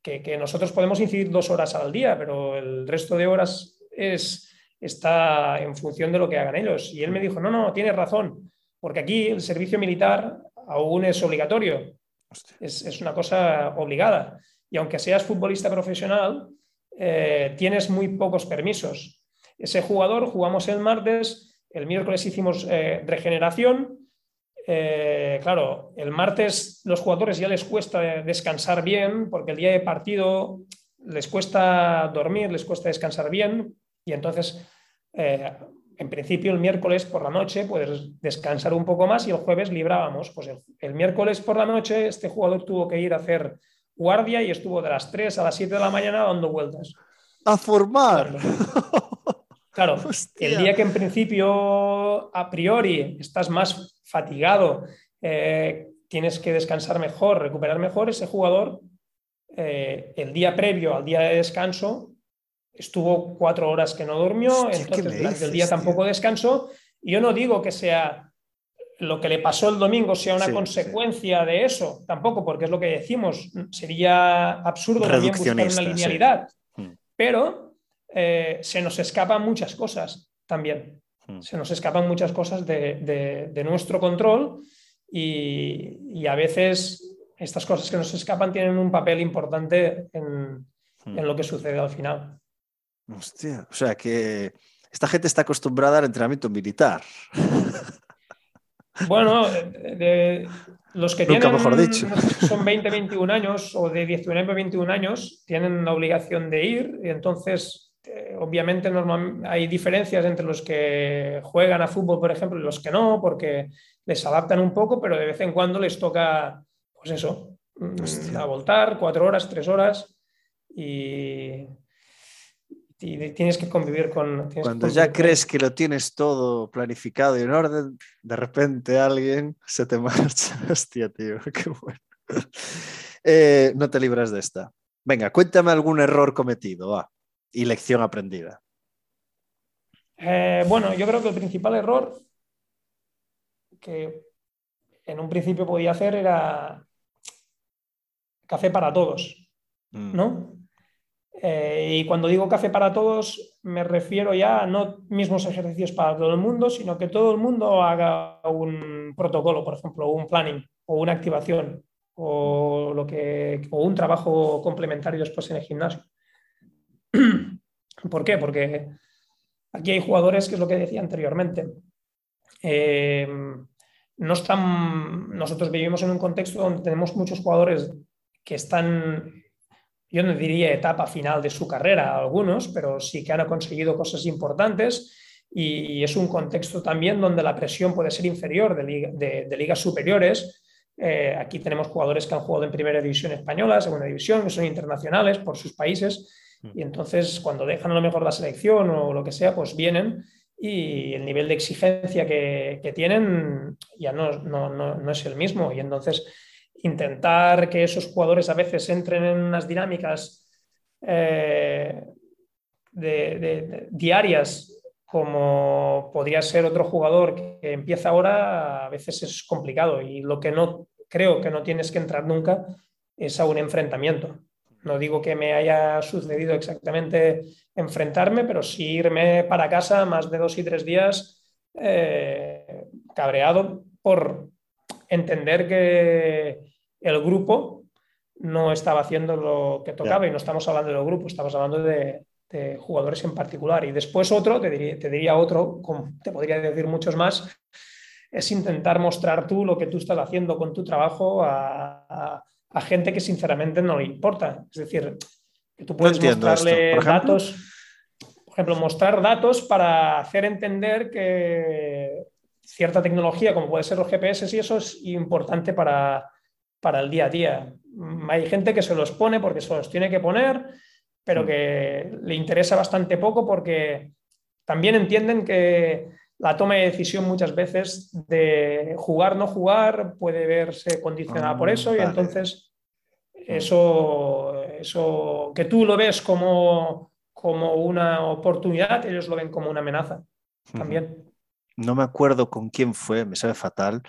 que nosotros podemos incidir dos horas al día, pero el resto de horas es, está en función de lo que hagan ellos. Y él me dijo, no, no, tienes razón, porque aquí el servicio militar aún es obligatorio, es, es una cosa obligada. Y aunque seas futbolista profesional, eh, tienes muy pocos permisos. Ese jugador jugamos el martes, el miércoles hicimos eh, regeneración. Eh, claro, el martes los jugadores ya les cuesta descansar bien porque el día de partido les cuesta dormir, les cuesta descansar bien y entonces, eh, en principio, el miércoles por la noche puedes descansar un poco más y el jueves librábamos. Pues el, el, miércoles por la noche este jugador tuvo que ir a hacer guardia y estuvo de las 3 a las 7 de la mañana dando vueltas. A formar. Claro, el día que en principio, a priori, estás más fatigado, eh, tienes que descansar mejor, recuperar mejor, ese jugador, eh, el día previo al día de descanso, estuvo cuatro horas que no durmió, Hostia, entonces durante el día tampoco descansó. Y yo no digo que sea lo que le pasó el domingo sea una sí, consecuencia sí. de eso, tampoco, porque es lo que decimos, sería absurdo también buscar una linealidad, sí. Mm. pero eh, se nos escapan muchas cosas también, mm. se nos escapan muchas cosas de, de, de nuestro control y, y, a veces estas cosas que nos escapan tienen un papel importante en, mm. en lo que sucede al final. Hostia, o sea que esta gente está acostumbrada al entrenamiento militar. Bueno, de, Los que tienen, mejor dicho. son 20, 21 años o de 19 a 21 años tienen la obligación de ir y entonces eh, obviamente hay diferencias entre los que juegan a fútbol, por ejemplo, y los que no, porque les adaptan un poco, pero de vez en cuando les toca, pues eso, mm, a voltar, cuatro horas, tres horas y, tienes que convivir con... Cuando ya crees que lo tienes todo planificado y en orden, de repente alguien se te marcha. Hostia, tío, qué bueno. Eh, no te libras de esta. Venga, cuéntame algún error cometido y lección aprendida. Eh, bueno, yo creo que el principal error que en un principio podía hacer era café para todos, mm. Eh, y cuando digo café para todos, me refiero ya a no mismos ejercicios para todo el mundo, sino que todo el mundo haga un protocolo, por ejemplo, un planning o una activación o, lo que, o un trabajo complementario después en el gimnasio. ¿Por qué? Porque aquí hay jugadores, que es lo que decía anteriormente, eh, no están, nosotros vivimos en un contexto donde tenemos muchos jugadores que están yo no diría etapa final de su carrera algunos, pero sí que han conseguido cosas importantes y, es un contexto también donde la presión puede ser inferior de, ligas superiores. Eh, aquí tenemos jugadores que han jugado en primera división española, segunda división, que son internacionales por sus países mm. y entonces cuando dejan a lo mejor la selección o lo que sea, pues vienen y el nivel de exigencia que, tienen ya no, no, no, es el mismo y entonces intentar que esos jugadores a veces entren en unas dinámicas eh, de, diarias como podría ser otro jugador que empieza ahora, a veces es complicado y lo que no creo que no tienes que entrar nunca es a un enfrentamiento. No digo que me haya sucedido exactamente enfrentarme, pero sí irme para casa más de dos y tres días eh, cabreado por entender que el grupo no estaba haciendo lo que tocaba y no estamos hablando del grupo, estamos hablando de, jugadores en particular. Y después otro, te diría, otro, te podría decir muchos más, es intentar mostrar tú lo que tú estás haciendo con tu trabajo a, gente que sinceramente no le importa. Es decir, que tú puedes mostrarle datos, por ejemplo, mostrar datos para hacer entender que cierta tecnología, como puede ser los GPS, y eso es importante para, para el día a día. Hay gente que se los pone porque se los tiene que poner, pero mm. que le interesa bastante poco porque también entienden que la toma de decisión muchas veces de jugar, no jugar, puede verse condicionada por ah, eso y entonces mm. eso, eso que tú lo ves como, como una oportunidad, ellos lo ven como una amenaza también. No me acuerdo con quién fue, me sabe fatal,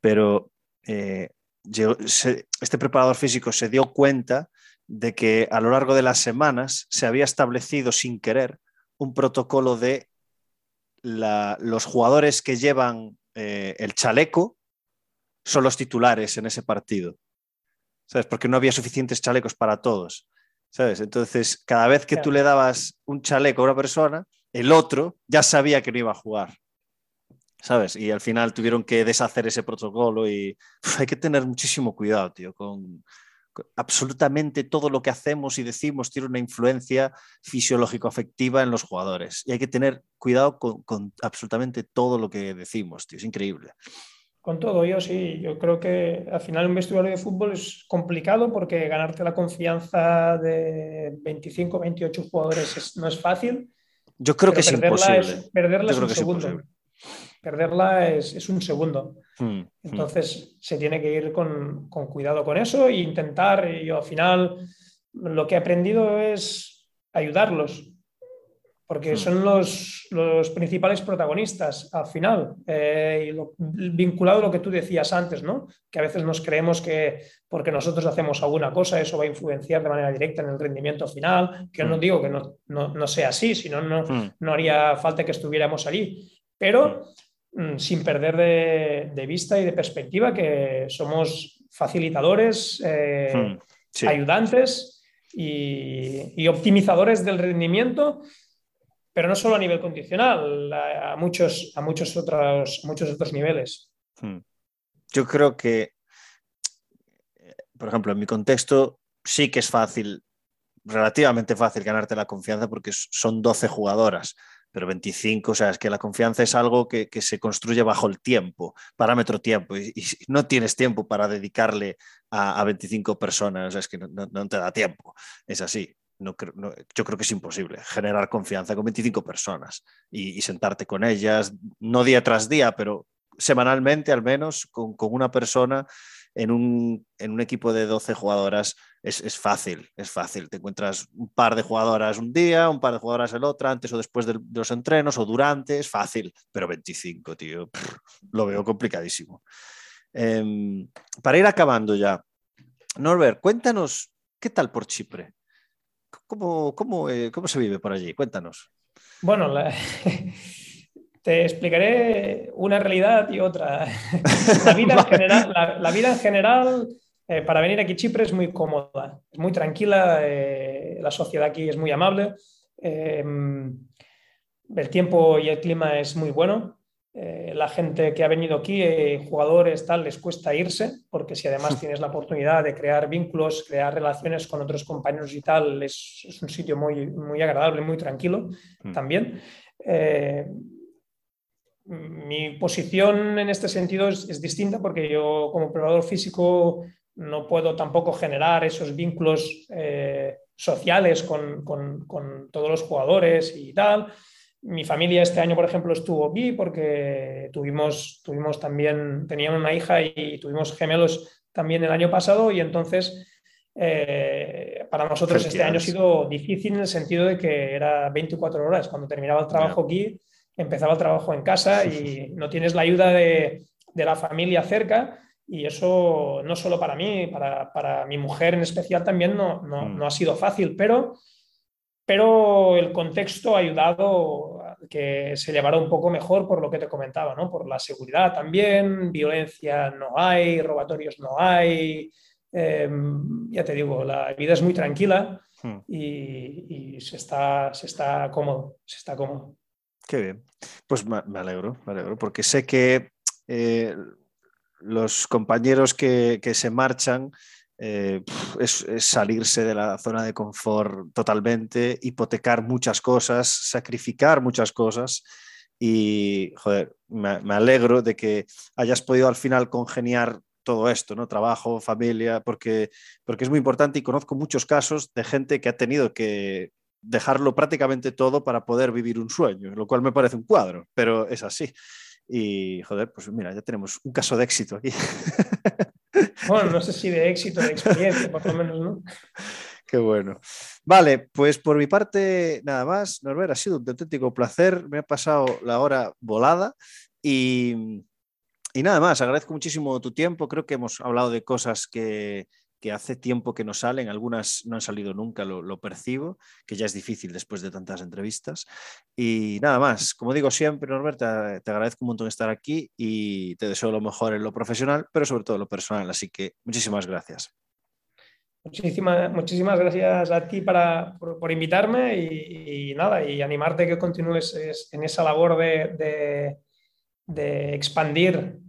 pero eh, este preparador físico se dio cuenta de que a lo largo de las semanas se había establecido sin querer un protocolo de los jugadores que llevan eh, el chaleco son los titulares en ese partido. ¿Sabes? Porque no había suficientes chalecos para todos. ¿Sabes? Entonces, cada vez que tú le dabas un chaleco a una persona, el otro ya sabía que no iba a jugar. ¿Sabes? Y al final tuvieron que deshacer ese protocolo y hay que tener muchísimo cuidado, tío, con, absolutamente todo lo que hacemos y decimos tiene una influencia fisiológico-afectiva en los jugadores. Y hay que tener cuidado con, absolutamente todo lo que decimos, tío, es increíble. Con todo, yo sí, yo creo que al final un vestuario de fútbol es complicado porque ganarte la confianza de 25, 28 jugadores no es fácil. Yo creo que es imposible. perderla es un segundo perderla es, un segundo. Hmm, hmm. Entonces se tiene que ir con, cuidado con eso e intentar, y yo al final lo que he aprendido es ayudarlos, porque hmm. son los, principales protagonistas al final, eh, y vinculado a lo que tú decías antes, ¿no? que a veces nos creemos que porque nosotros hacemos alguna cosa eso va a influenciar de manera directa en el rendimiento final, que no digo que no, no, sea así, si no, no haría falta que estuviéramos allí, pero sin perder de, vista y de perspectiva que somos facilitadores, eh, hmm, ayudantes y, optimizadores del rendimiento, pero no solo a nivel condicional, a, muchos, a muchos, otros, muchos otros niveles. Hmm. Yo creo que por ejemplo, en mi contexto sí que es fácil, relativamente fácil ganarte la confianza porque son 12 jugadoras pero 25, o sea, es que la confianza es algo que, se construye bajo el tiempo, parámetro tiempo, y, no tienes tiempo para dedicarle a, 25 personas, o sea, es que no, te da tiempo, es así. No, yo creo que es imposible generar confianza con 25 personas y, sentarte con ellas, no día tras día, pero semanalmente al menos con, con una persona en un, en un, equipo de 12 jugadoras es, es, fácil, es fácil. Te encuentras un par de jugadoras un día, un par de jugadoras el otro, antes o después de, los entrenos o durante, es fácil, pero 25, tío, lo veo complicadísimo. Em, para ir acabando ya, Norbert, cuéntanos, ¿qué tal por Chipre? ¿Cómo, cómo, eh, cómo se vive por allí? Cuéntanos. Bueno, la... Te explicaré una realidad y otra. la, vida en general, la, vida en general eh, para venir aquí a Chipre es muy cómoda, es muy tranquila, eh, la sociedad aquí es muy amable, eh, el tiempo y el clima es muy bueno. la gente que ha venido aquí, jugadores, tal, les cuesta irse, porque si además tienes la oportunidad de crear vínculos, crear relaciones con otros compañeros y tal, es, es un sitio muy, muy agradable, muy tranquilo mm. también mi posición en este sentido es, distinta porque yo como preparador físico no puedo tampoco generar esos vínculos eh, sociales con, todos los jugadores y tal. Mi familia este año, por ejemplo, estuvo aquí porque tuvimos, tuvimos también, tenían una hija y tuvimos gemelos también el año pasado y entonces eh, para nosotros este año ha sido difícil en el sentido de que era 24 horas. Cuando terminaba el trabajo aquí, empezaba el trabajo en casa y no tienes la ayuda de, la familia cerca. Y eso no solo para mí, para, mi mujer en especial también no, mm. no, ha sido fácil, pero, pero el contexto ha ayudado a que se llevara un poco mejor por lo que te comentaba, ¿no? por la seguridad también, violencia no hay, robatorios no hay, em, ya te digo, la vida es muy tranquila mm. y, se, está, se está cómodo, se está cómodo. Qué bien. Pues me, alegro, me alegro, porque sé que eh, los compañeros que, se marchan eh, es, salirse de la zona de confort totalmente, hipotecar muchas cosas, sacrificar muchas cosas. Y, joder, me, alegro de que hayas podido al final congeniar todo esto, ¿no? Trabajo, familia, porque, porque es muy importante y conozco muchos casos de gente que ha tenido que dejarlo prácticamente todo para poder vivir un sueño, lo cual me parece un cuadro, pero es así. Y joder, pues mira, ya tenemos un caso de éxito aquí. Bueno, no sé si de éxito, de experiencia, por lo menos, ¿no? Qué bueno. Vale, pues por mi parte, nada más. Norbert, ha sido un auténtico placer. Me ha pasado la hora volada y, y nada más. Agradezco muchísimo tu tiempo. Creo que hemos hablado de cosas que, que hace tiempo que no salen, algunas no han salido nunca, lo, percibo, que ya es difícil después de tantas entrevistas. Y nada más, como digo siempre, Norbert, te, agradezco un montón estar aquí y te deseo lo mejor en lo profesional, pero sobre todo en lo personal. Así que muchísimas gracias. Muchísimas, muchísimas gracias a ti para, por, invitarme y, nada, y animarte que continúes en esa labor de, de expandir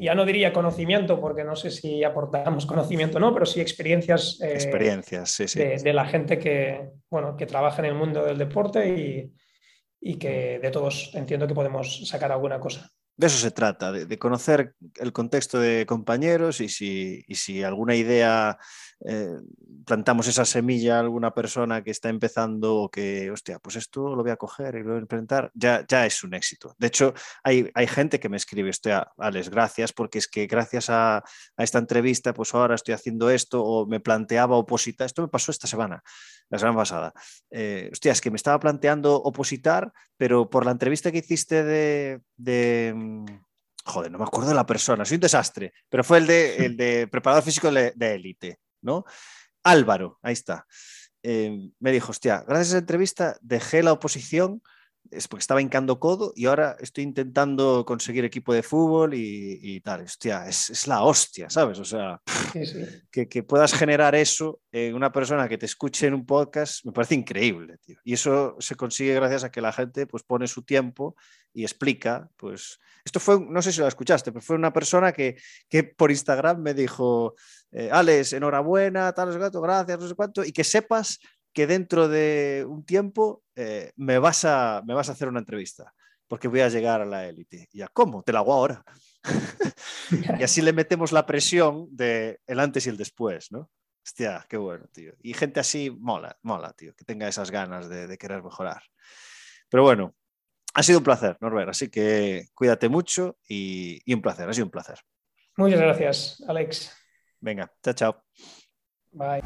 ya no diría conocimiento, porque no sé si aportamos conocimiento o no, pero sí experiencias, eh, experiencias De, la gente que, bueno, que trabaja en el mundo del deporte y, y que de todos entiendo que podemos sacar alguna cosa. De eso se trata, de, conocer el contexto de compañeros y si, y si alguna idea eh, plantamos esa semilla a alguna persona que está empezando o que, hostia, pues esto lo voy a coger y lo voy a implementar, ya, ya es un éxito. De hecho, hay, hay gente que me escribe, hostia, Alex, gracias, porque es que gracias a, a, esta entrevista, pues ahora estoy haciendo esto o me planteaba opositar. Esto me pasó esta semana, la semana pasada. Eh, hostia, es que me estaba planteando opositar, pero por la entrevista que hiciste de, de joder, no me acuerdo de la persona, soy un desastre, pero fue el de, el de preparador físico de élite. ¿No? Álvaro, ahí está. Eh, me dijo, hostia, gracias a esa entrevista dejé la oposición es porque estaba hincando codo y ahora estoy intentando conseguir equipo de fútbol y, tal. Hostia, es, la hostia, ¿sabes? O sea, Que, puedas generar eso en una persona que te escuche en un podcast me parece increíble, tío. Y eso se consigue gracias a que la gente pues pone su tiempo y explica, pues, esto fue, no sé si lo escuchaste, pero fue una persona que, que por Instagram me dijo, eh, Alex, enhorabuena, tal, gracias, no sé cuánto, y que sepas que dentro de un tiempo eh, me, vas a, me vas a hacer una entrevista, porque voy a llegar a la élite. Y ya, ¿cómo? Te la hago ahora. y así le metemos la presión de el antes y el después, ¿no? Hostia, qué bueno, tío. Y gente así mola, mola, tío, que tenga esas ganas de, querer mejorar. Pero bueno, ha sido un placer, Norbert, así que cuídate mucho y, y un placer, ha sido un placer. Muchas gracias, Alex. Venga, chao, chao. Bye.